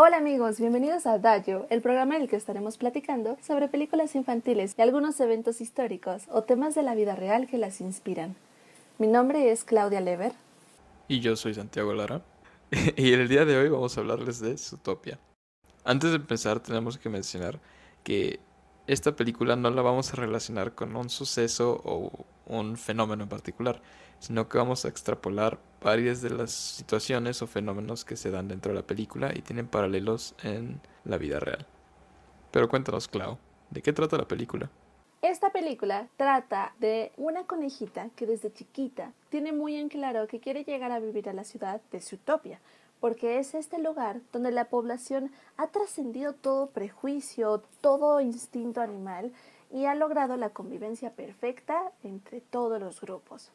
Hola amigos, bienvenidos a Dayo, el programa en el que estaremos platicando sobre películas infantiles y algunos eventos históricos o temas de la vida real que las inspiran. Mi nombre es Claudia Lever. Y yo soy Santiago Lara. y el día de hoy vamos a hablarles de Zootopia. Antes de empezar tenemos que mencionar que esta película no la vamos a relacionar con un suceso o un fenómeno en particular, sino que vamos a extrapolar varias de las situaciones o fenómenos que se dan dentro de la película y tienen paralelos en la vida real. Pero cuéntanos, Clau, ¿de qué trata la película? Esta película trata de una conejita que desde chiquita tiene muy en claro que quiere llegar a vivir a la ciudad de utopia, porque es este lugar donde la población ha trascendido todo prejuicio, todo instinto animal y ha logrado la convivencia perfecta entre todos los grupos.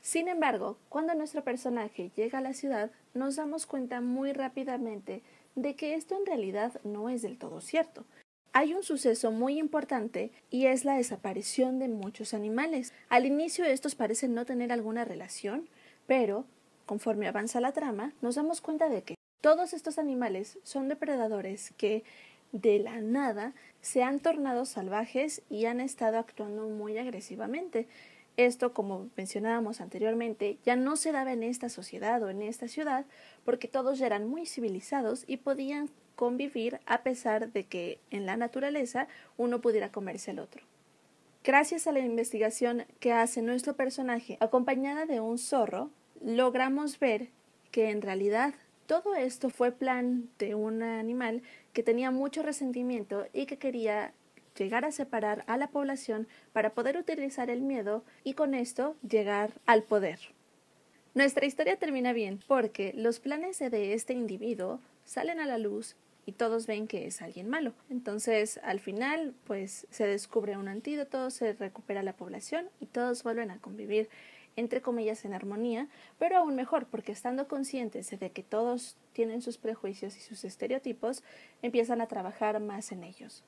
Sin embargo, cuando nuestro personaje llega a la ciudad, nos damos cuenta muy rápidamente de que esto en realidad no es del todo cierto. Hay un suceso muy importante y es la desaparición de muchos animales. Al inicio estos parecen no tener alguna relación, pero conforme avanza la trama, nos damos cuenta de que todos estos animales son depredadores que de la nada se han tornado salvajes y han estado actuando muy agresivamente. Esto, como mencionábamos anteriormente, ya no se daba en esta sociedad o en esta ciudad porque todos ya eran muy civilizados y podían convivir a pesar de que en la naturaleza uno pudiera comerse al otro. Gracias a la investigación que hace nuestro personaje acompañada de un zorro, logramos ver que en realidad todo esto fue plan de un animal que tenía mucho resentimiento y que quería llegar a separar a la población para poder utilizar el miedo y con esto llegar al poder. Nuestra historia termina bien porque los planes de este individuo salen a la luz y todos ven que es alguien malo. Entonces, al final, pues se descubre un antídoto, se recupera la población y todos vuelven a convivir entre comillas en armonía, pero aún mejor porque estando conscientes de que todos tienen sus prejuicios y sus estereotipos, empiezan a trabajar más en ellos.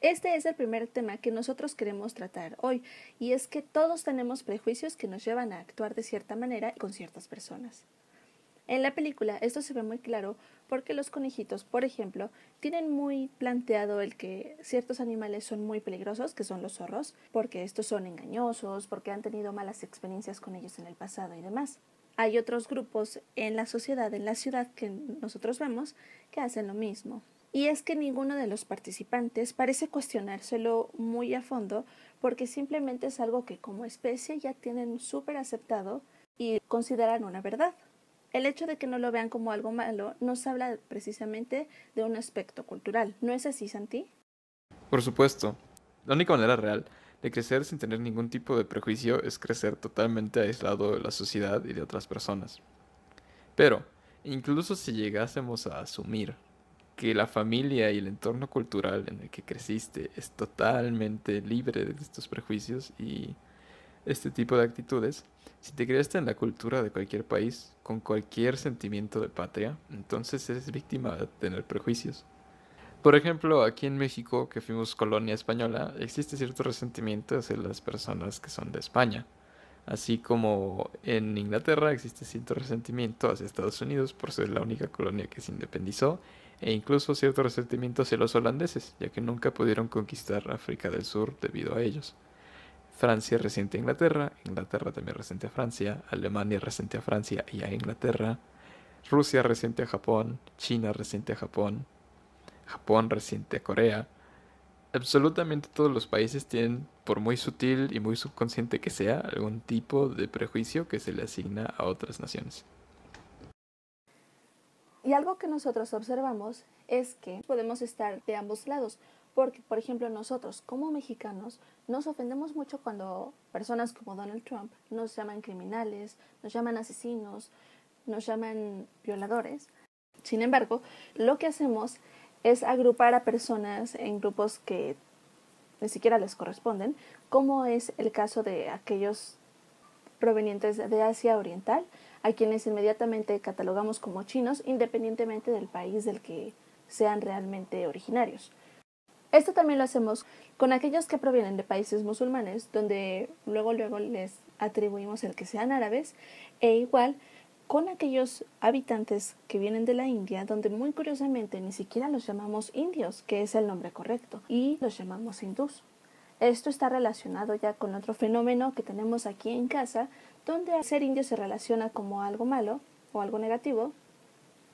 Este es el primer tema que nosotros queremos tratar hoy, y es que todos tenemos prejuicios que nos llevan a actuar de cierta manera con ciertas personas. En la película esto se ve muy claro porque los conejitos, por ejemplo, tienen muy planteado el que ciertos animales son muy peligrosos, que son los zorros, porque estos son engañosos, porque han tenido malas experiencias con ellos en el pasado y demás. Hay otros grupos en la sociedad, en la ciudad que nosotros vemos, que hacen lo mismo. Y es que ninguno de los participantes parece cuestionárselo muy a fondo porque simplemente es algo que como especie ya tienen súper aceptado y consideran una verdad. El hecho de que no lo vean como algo malo nos habla precisamente de un aspecto cultural. ¿No es así, Santi? Por supuesto. La única manera real de crecer sin tener ningún tipo de prejuicio es crecer totalmente aislado de la sociedad y de otras personas. Pero, incluso si llegásemos a asumir que la familia y el entorno cultural en el que creciste es totalmente libre de estos prejuicios y este tipo de actitudes, si te creaste en la cultura de cualquier país, con cualquier sentimiento de patria, entonces eres víctima de tener prejuicios. Por ejemplo, aquí en México, que fuimos colonia española, existe cierto resentimiento hacia las personas que son de España. Así como en Inglaterra existe cierto resentimiento hacia Estados Unidos por ser la única colonia que se independizó e incluso cierto resentimiento hacia los holandeses, ya que nunca pudieron conquistar África del Sur debido a ellos. Francia resiente a Inglaterra, Inglaterra también resiente a Francia, Alemania resiente a Francia y a Inglaterra, Rusia resiente a Japón, China resiente a Japón, Japón resiente a Corea. Absolutamente todos los países tienen, por muy sutil y muy subconsciente que sea, algún tipo de prejuicio que se le asigna a otras naciones. Y algo que nosotros observamos es que podemos estar de ambos lados, porque, por ejemplo, nosotros como mexicanos nos ofendemos mucho cuando personas como Donald Trump nos llaman criminales, nos llaman asesinos, nos llaman violadores. Sin embargo, lo que hacemos es agrupar a personas en grupos que ni siquiera les corresponden, como es el caso de aquellos provenientes de Asia Oriental, a quienes inmediatamente catalogamos como chinos independientemente del país del que sean realmente originarios. Esto también lo hacemos con aquellos que provienen de países musulmanes, donde luego luego les atribuimos el que sean árabes, e igual con aquellos habitantes que vienen de la India, donde muy curiosamente ni siquiera los llamamos indios, que es el nombre correcto, y los llamamos hindús. Esto está relacionado ya con otro fenómeno que tenemos aquí en casa, donde ser indio se relaciona como algo malo o algo negativo,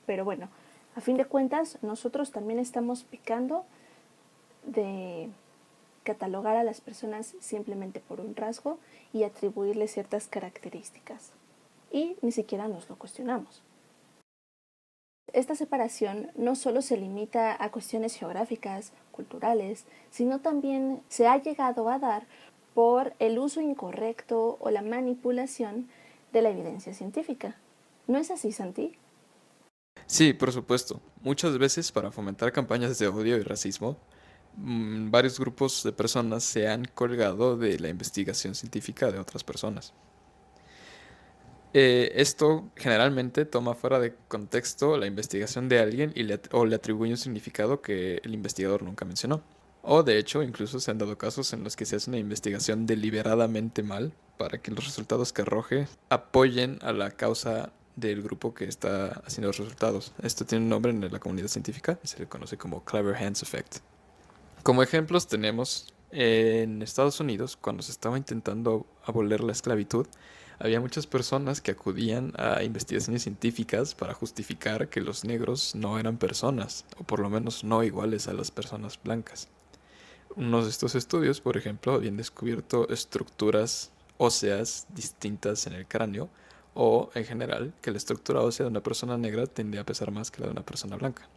pero bueno, a fin de cuentas nosotros también estamos picando de catalogar a las personas simplemente por un rasgo y atribuirle ciertas características. Y ni siquiera nos lo cuestionamos. Esta separación no solo se limita a cuestiones geográficas, culturales, sino también se ha llegado a dar por el uso incorrecto o la manipulación de la evidencia científica. ¿No es así, Santi? Sí, por supuesto. Muchas veces para fomentar campañas de odio y racismo, varios grupos de personas se han colgado de la investigación científica de otras personas. Eh, esto generalmente toma fuera de contexto la investigación de alguien y o le atribuye un significado que el investigador nunca mencionó. O de hecho, incluso se han dado casos en los que se hace una investigación deliberadamente mal para que los resultados que arroje apoyen a la causa del grupo que está haciendo los resultados. Esto tiene un nombre en la comunidad científica se le conoce como Clever Hands Effect. Como ejemplos tenemos en Estados Unidos, cuando se estaba intentando abolir la esclavitud, había muchas personas que acudían a investigaciones científicas para justificar que los negros no eran personas, o por lo menos no iguales a las personas blancas. Unos de estos estudios, por ejemplo, habían descubierto estructuras óseas distintas en el cráneo, o en general que la estructura ósea de una persona negra tendía a pesar más que la de una persona blanca.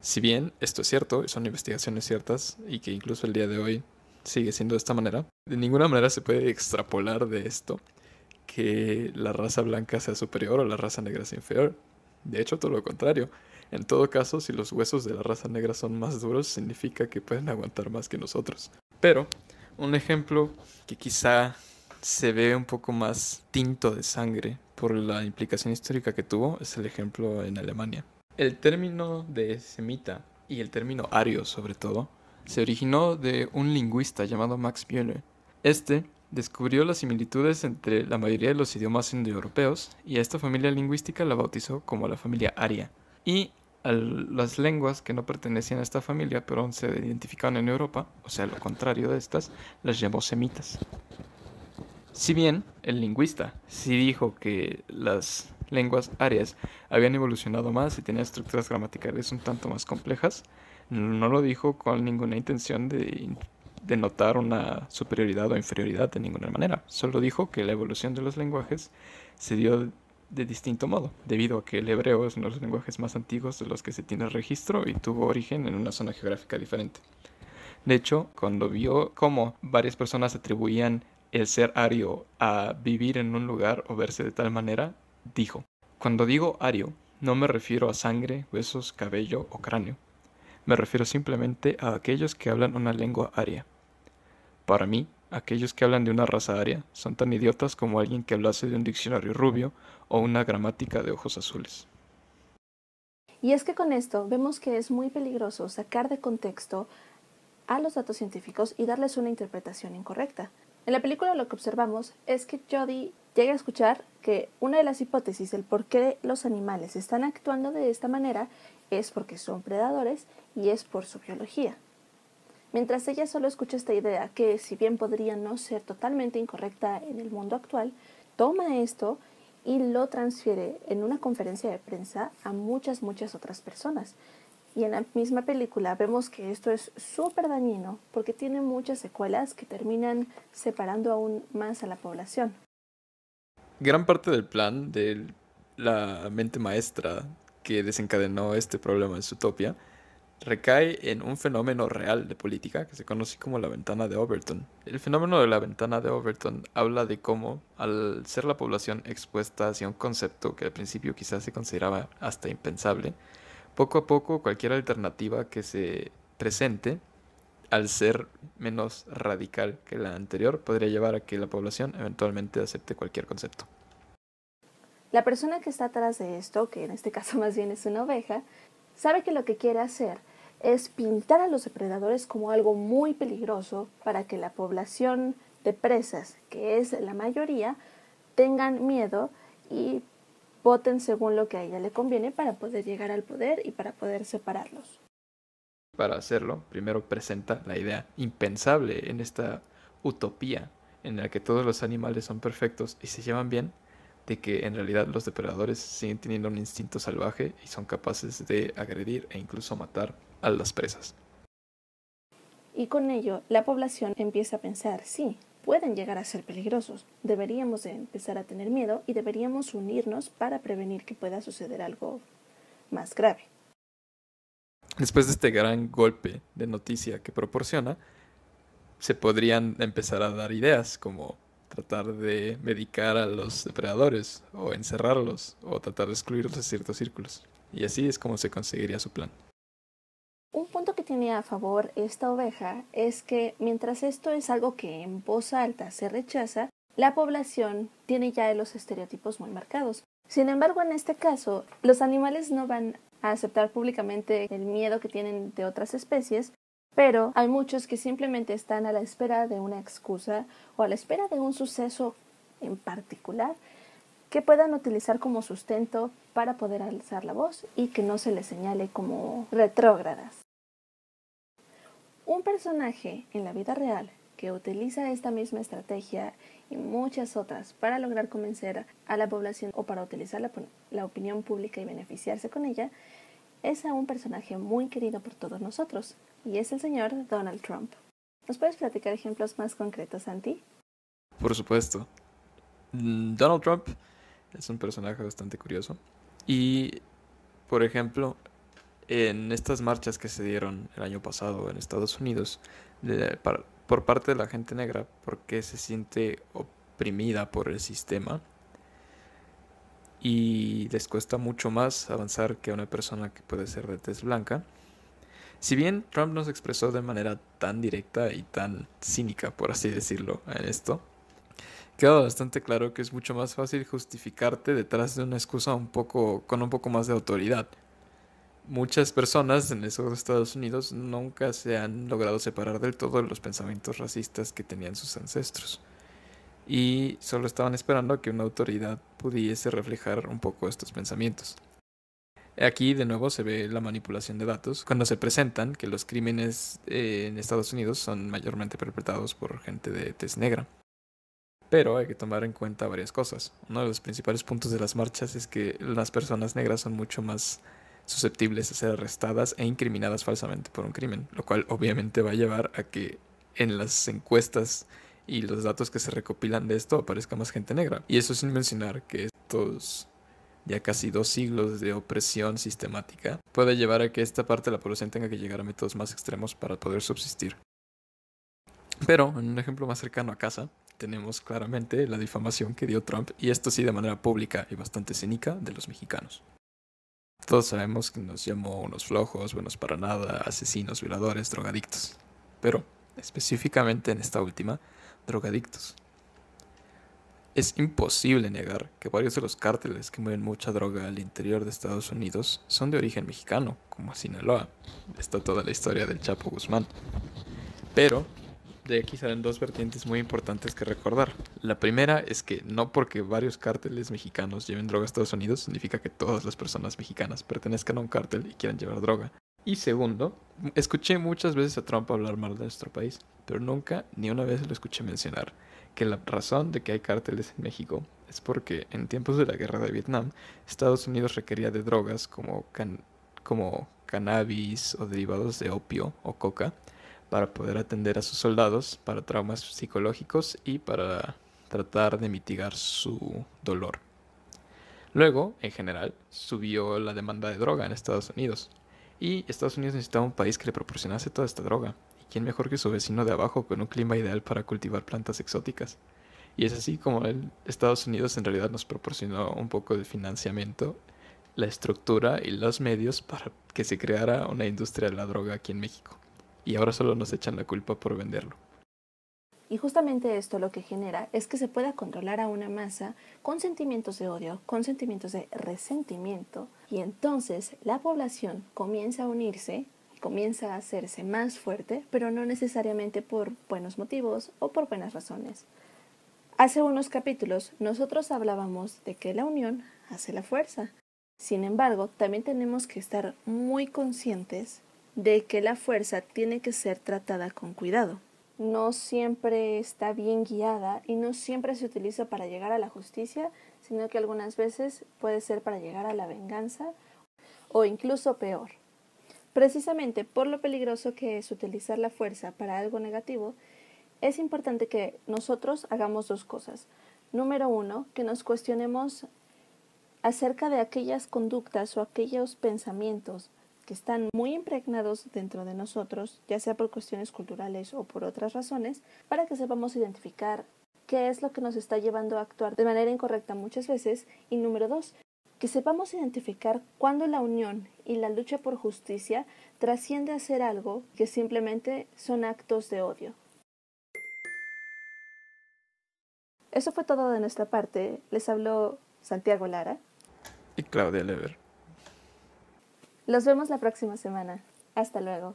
Si bien esto es cierto, son investigaciones ciertas, y que incluso el día de hoy sigue siendo de esta manera, de ninguna manera se puede extrapolar de esto que la raza blanca sea superior o la raza negra sea inferior. De hecho, todo lo contrario. En todo caso, si los huesos de la raza negra son más duros, significa que pueden aguantar más que nosotros. Pero, un ejemplo que quizá se ve un poco más tinto de sangre por la implicación histórica que tuvo es el ejemplo en Alemania. El término de semita y el término ario sobre todo se originó de un lingüista llamado Max Müller. Este descubrió las similitudes entre la mayoría de los idiomas indoeuropeos y a esta familia lingüística la bautizó como la familia aria. Y a las lenguas que no pertenecían a esta familia pero se identificaban en Europa, o sea, lo contrario de estas, las llamó semitas. Si bien el lingüista sí dijo que las lenguas arias habían evolucionado más y tenían estructuras gramaticales un tanto más complejas, no lo dijo con ninguna intención de de notar una superioridad o inferioridad de ninguna manera. Solo dijo que la evolución de los lenguajes se dio de distinto modo, debido a que el hebreo es uno de los lenguajes más antiguos de los que se tiene registro y tuvo origen en una zona geográfica diferente. De hecho, cuando vio cómo varias personas atribuían el ser ario a vivir en un lugar o verse de tal manera, dijo, cuando digo ario, no me refiero a sangre, huesos, cabello o cráneo. Me refiero simplemente a aquellos que hablan una lengua aria. Para mí, aquellos que hablan de una raza aria son tan idiotas como alguien que hablase de un diccionario rubio o una gramática de ojos azules. Y es que con esto vemos que es muy peligroso sacar de contexto a los datos científicos y darles una interpretación incorrecta. En la película lo que observamos es que Jody llega a escuchar que una de las hipótesis del por qué los animales están actuando de esta manera es porque son predadores y es por su biología. Mientras ella solo escucha esta idea, que si bien podría no ser totalmente incorrecta en el mundo actual, toma esto y lo transfiere en una conferencia de prensa a muchas, muchas otras personas. Y en la misma película vemos que esto es súper dañino porque tiene muchas secuelas que terminan separando aún más a la población. Gran parte del plan de la mente maestra que desencadenó este problema en Zootopia recae en un fenómeno real de política que se conoce como la ventana de Overton. El fenómeno de la ventana de Overton habla de cómo, al ser la población expuesta hacia un concepto que al principio quizás se consideraba hasta impensable, poco a poco cualquier alternativa que se presente, al ser menos radical que la anterior, podría llevar a que la población eventualmente acepte cualquier concepto. La persona que está atrás de esto, que en este caso más bien es una oveja, sabe que lo que quiere hacer es pintar a los depredadores como algo muy peligroso para que la población de presas, que es la mayoría, tengan miedo y voten según lo que a ella le conviene para poder llegar al poder y para poder separarlos. Para hacerlo, primero presenta la idea impensable en esta utopía en la que todos los animales son perfectos y se llevan bien, de que en realidad los depredadores siguen teniendo un instinto salvaje y son capaces de agredir e incluso matar a las presas. Y con ello la población empieza a pensar, sí, pueden llegar a ser peligrosos, deberíamos de empezar a tener miedo y deberíamos unirnos para prevenir que pueda suceder algo más grave. Después de este gran golpe de noticia que proporciona, se podrían empezar a dar ideas como tratar de medicar a los depredadores o encerrarlos o tratar de excluirlos de ciertos círculos. Y así es como se conseguiría su plan. Un punto que tiene a favor esta oveja es que mientras esto es algo que en voz alta se rechaza, la población tiene ya los estereotipos muy marcados. Sin embargo, en este caso, los animales no van a aceptar públicamente el miedo que tienen de otras especies, pero hay muchos que simplemente están a la espera de una excusa o a la espera de un suceso en particular que puedan utilizar como sustento para poder alzar la voz y que no se les señale como retrógradas. Un personaje en la vida real que utiliza esta misma estrategia y muchas otras para lograr convencer a la población o para utilizar la, opinión pública y beneficiarse con ella es a un personaje muy querido por todos nosotros, y es el señor Donald Trump. ¿Nos puedes platicar ejemplos más concretos, Santi? Por supuesto. Donald Trump es un personaje bastante curioso. Y, por ejemplo, en estas marchas que se dieron el año pasado en Estados Unidos, por parte de la gente negra, porque se siente oprimida por el sistema, y les cuesta mucho más avanzar que una persona que puede ser de tez blanca. Si bien Trump nos expresó de manera tan directa y tan cínica, por así decirlo, en esto, queda bastante claro que es mucho más fácil justificarte detrás de una excusa un poco, con un poco más de autoridad. Muchas personas en esos Estados Unidos nunca se han logrado separar del todo los pensamientos racistas que tenían sus ancestros y solo estaban esperando a que una autoridad pudiese reflejar un poco estos pensamientos. Aquí de nuevo se ve la manipulación de datos cuando se presentan que los crímenes eh, en Estados Unidos son mayormente perpetrados por gente de tez negra. Pero hay que tomar en cuenta varias cosas. Uno de los principales puntos de las marchas es que las personas negras son mucho más susceptibles a ser arrestadas e incriminadas falsamente por un crimen, lo cual obviamente va a llevar a que en las encuestas y los datos que se recopilan de esto aparezca más gente negra. Y eso sin mencionar que estos ya casi dos siglos de opresión sistemática puede llevar a que esta parte de la población tenga que llegar a métodos más extremos para poder subsistir. Pero, en un ejemplo más cercano a casa, tenemos claramente la difamación que dio Trump, y esto sí de manera pública y bastante cínica, de los mexicanos. Todos sabemos que nos llamó unos flojos, buenos para nada, asesinos, violadores, drogadictos. Pero, específicamente en esta última, drogadictos. Es imposible negar que varios de los cárteles que mueven mucha droga al interior de Estados Unidos son de origen mexicano, como Sinaloa. Está toda la historia del Chapo Guzmán. Pero de aquí salen dos vertientes muy importantes que recordar. La primera es que no porque varios cárteles mexicanos lleven droga a Estados Unidos significa que todas las personas mexicanas pertenezcan a un cártel y quieran llevar droga. Y segundo, escuché muchas veces a Trump hablar mal de nuestro país, pero nunca ni una vez lo escuché mencionar que la razón de que hay cárteles en México es porque en tiempos de la guerra de Vietnam, Estados Unidos requería de drogas como, como cannabis o derivados de opio o coca para poder atender a sus soldados para traumas psicológicos y para tratar de mitigar su dolor. Luego, en general, subió la demanda de droga en Estados Unidos, y Estados Unidos necesitaba un país que le proporcionase toda esta droga. ¿Y quién mejor que su vecino de abajo con un clima ideal para cultivar plantas exóticas? Y es así como el Estados Unidos en realidad nos proporcionó un poco de financiamiento, la estructura y los medios para que se creara una industria de la droga aquí en México. Y ahora solo nos echan la culpa por venderlo. Y justamente esto lo que genera es que se pueda controlar a una masa con sentimientos de odio, con sentimientos de resentimiento, y entonces la población comienza a unirse, comienza a hacerse más fuerte, pero no necesariamente por buenos motivos o por buenas razones. Hace unos capítulos nosotros hablábamos de que la unión hace la fuerza. Sin embargo, también tenemos que estar muy conscientes de que la fuerza tiene que ser tratada con cuidado. No siempre está bien guiada y no siempre se utiliza para llegar a la justicia, sino que algunas veces puede ser para llegar a la venganza o incluso peor. Precisamente por lo peligroso que es utilizar la fuerza para algo negativo, es importante que nosotros hagamos dos cosas. Número uno, que nos cuestionemos acerca de aquellas conductas o aquellos pensamientos que están muy impregnados dentro de nosotros, ya sea por cuestiones culturales o por otras razones, para que sepamos identificar qué es lo que nos está llevando a actuar de manera incorrecta muchas veces. Y número dos, que sepamos identificar cuándo la unión y la lucha por justicia trasciende a ser algo que simplemente son actos de odio. Eso fue todo de nuestra parte. Les habló Santiago Lara. Y Claudia Lever. Los vemos la próxima semana. Hasta luego.